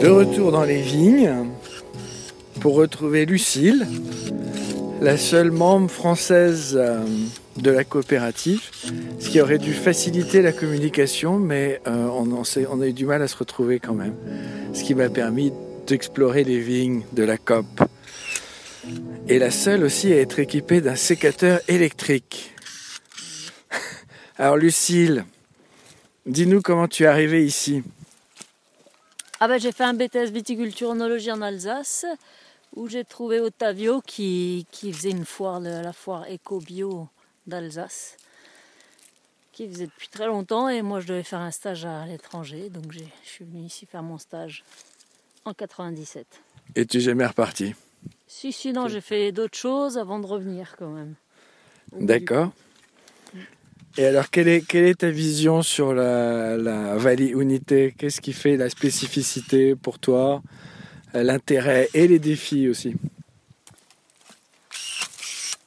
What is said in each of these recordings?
De retour dans les vignes pour retrouver Lucille, la seule membre française euh, de la coopérative, ce qui aurait dû faciliter la communication, mais euh, on, on a eu du mal à se retrouver quand même, ce qui m'a permis d'explorer les vignes de la COP. Et la seule aussi à être équipée d'un sécateur électrique. Alors Lucille, dis-nous comment tu es arrivée ici. Ah ben, j'ai fait un BTS viticulture onologie en Alsace où j'ai trouvé Ottavio qui, qui faisait une foire, la foire éco-bio d'Alsace, qui faisait depuis très longtemps et moi je devais faire un stage à l'étranger, donc je suis venu ici faire mon stage en 97. Et tu n'es jamais reparti? Si, si, non, j'ai fait d'autres choses avant de revenir quand même. D'accord. Et alors, quelle est, ta vision sur la, la Unité? Qu'est-ce qui fait la spécificité pour toi L'intérêt et les défis aussi?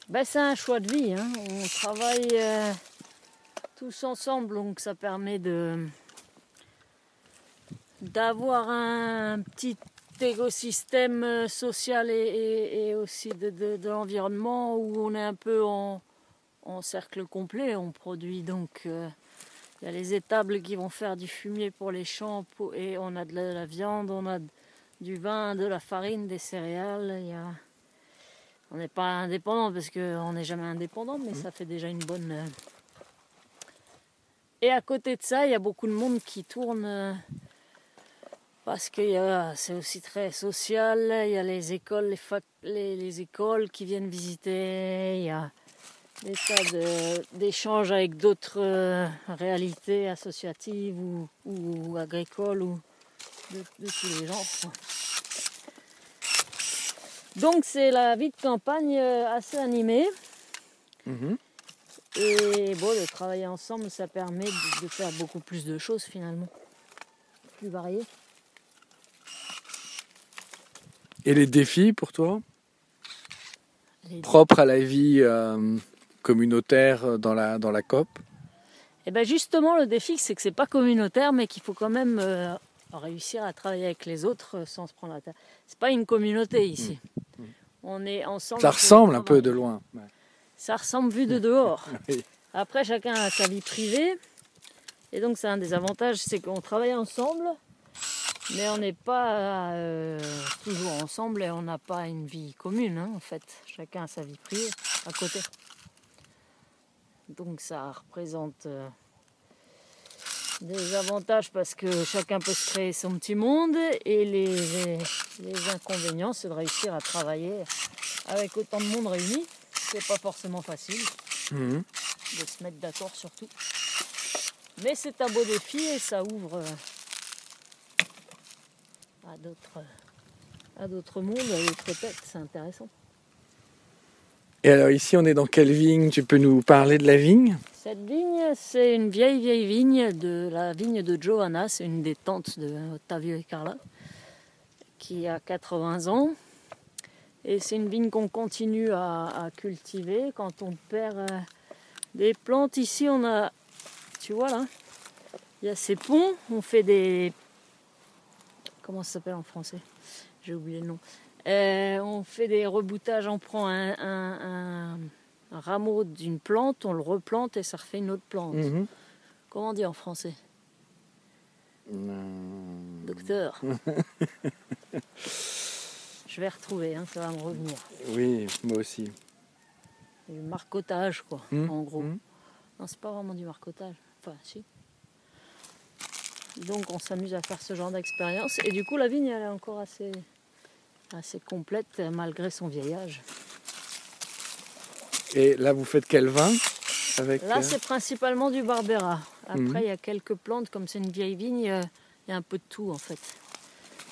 Ben, C'est un choix de vie. Hein. On travaille euh, tous ensemble, donc ça permet de d'avoir un petit écosystème euh, social et, aussi de l'environnement où on est un peu en en cercle complet. On produit donc. Euh, il y a les étables qui vont faire du fumier pour les champs et on a de la, viande, on a du vin, de la farine, des céréales. On n'est pas indépendant parce qu'on n'est jamais indépendant, mais ça fait déjà une bonne. Euh, et à côté de ça, il y a beaucoup de monde qui tourne euh, parce que c'est aussi très social. Il y a les écoles, les, les écoles qui viennent visiter. Des tas d'échanges avec d'autres euh, réalités associatives ou, agricoles ou de, tous les genres. Donc c'est la vie de campagne euh, assez animée. Mhm. Et bon, de travailler ensemble, ça permet de, faire beaucoup plus de choses finalement, plus variées. Et les défis pour toi? Propres à la vie euh, communautaire dans la, dans la COP? Eh bien justement, le défi, c'est que c'est pas communautaire, mais qu'il faut quand même euh, réussir à travailler avec les autres sans se prendre la tête. C'est pas une communauté ici. Mmh. Mmh. On est ensemble. Ça ressemble un peu de loin. Ça ressemble vu de dehors. Après, chacun a sa vie privée. Et donc, c'est un des avantages, c'est qu'on travaille ensemble, mais on n'est pas euh, toujours ensemble et on n'a pas une vie commune, hein, en fait. Chacun a sa vie privée à côté. Donc ça représente euh, des avantages parce que chacun peut se créer son petit monde et les, inconvénients c'est de réussir à travailler avec autant de monde réuni. C'est pas forcément facile mhm. de se mettre d'accord sur tout. Mais c'est un beau défi et ça ouvre euh, à d'autres à d'autres mondes, à d'autres têtes, c'est intéressant. Et alors ici, on est dans quelle vigne? Tu peux nous parler de la vigne? Cette vigne, c'est une vieille, vieille vigne de la vigne de Johanna. C'est une des tantes de Ottavio et Carla, qui a 80 ans. Et c'est une vigne qu'on continue à, cultiver. Quand on perd euh, des plantes, ici, on a, tu vois là, il y a ces ponts. On fait des... Comment ça s'appelle en français? J'ai oublié le nom. Euh, on fait des reboutages, on prend un, rameau d'une plante, on le replante et ça refait une autre plante. Mhm. Comment on dit en français Docteur. Je vais retrouver, hein, ça va me revenir. Oui, moi aussi. Du marcotage, quoi, mhm. en gros. Mhm. Non, c'est pas vraiment du marcotage. Enfin, si. Donc, on s'amuse à faire ce genre d'expérience. Et du coup, la vigne, elle est encore assez assez complète euh, malgré son vieillage. Et là, vous faites quel vin avec, Là, euh, c'est principalement du Barbera. Après, mhm. il y a quelques plantes, comme c'est une vieille vigne, euh, il y a un peu de tout en fait.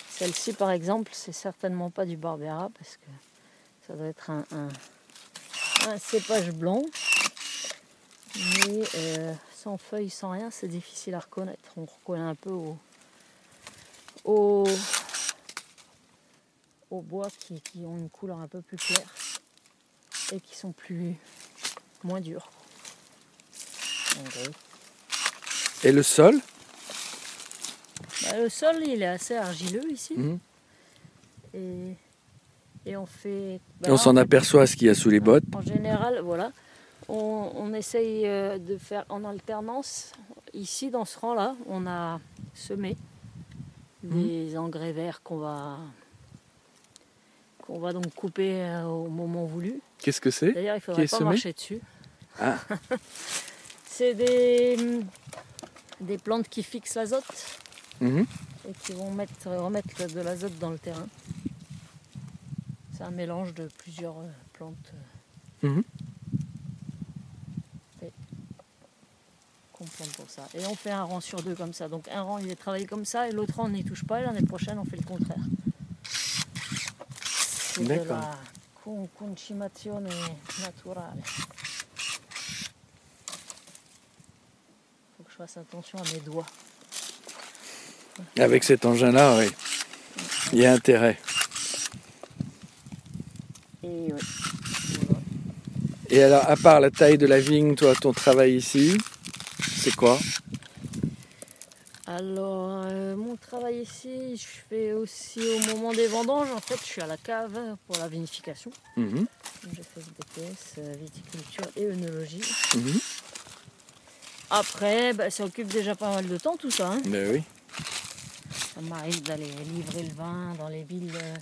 Celle-ci, par exemple, c'est certainement pas du Barbera parce que ça doit être un, un, cépage blanc. Mais sans feuilles, sans rien, c'est difficile à reconnaître. On reconnaît un peu au, au, au bois qui, ont une couleur un peu plus claire et qui sont plus moins durs. Et le sol? Bah, le sol, il est assez argileux ici. Mhm. Et, et on fait. bah, On s'en aperçoit ce qu'il y a sous les bottes. En général, voilà. On, on essaye euh, de faire en alternance. Ici, dans ce rang-là, on a semé Mhm. des engrais verts qu'on va, qu'on va donc couper euh, au moment voulu. Qu'est-ce que c'est D'ailleurs, il ne faudrait pas marcher dessus. Ah. C'est des, des plantes qui fixent l'azote Mhm. et qui vont mettre, remettre de l'azote dans le terrain. C'est un mélange de plusieurs euh, plantes euh, Mhm. et- qu'on plante pour ça. Et on fait un rang sur deux comme ça. Donc un rang il est travaillé comme ça et l'autre rang on n'y touche pas et l'année prochaine on fait le contraire. C'est de D'accord. la con- concimazione naturale. Faut que je fasse attention à mes doigts. Avec cet engin-là, oui. Il y a intérêt. Et ouais. Et alors, à part la taille de la vigne, toi, ton travail ici, c'est quoi? Alors, euh, mon travail ici, je fais aussi au moment des vendanges. En fait, je suis à la cave pour la vinification. Mhm. J'ai fait ce BTS, euh, viticulture et œnologie. Mhm. Après, bah, ça occupe déjà pas mal de temps tout ça. hein. Ben oui. Ça m'arrive d'aller livrer le vin dans les villes euh,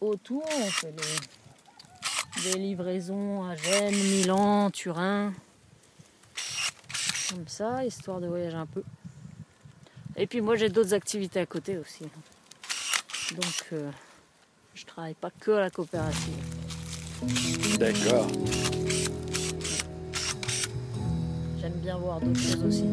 autour. On fait des livraisons à Gênes, Milan, Turin. Comme ça, histoire de voyager un peu. Et puis moi j'ai d'autres activités à côté aussi. Donc euh, je travaille pas que à la coopérative. D'accord. J'aime bien voir d'autres choses aussi.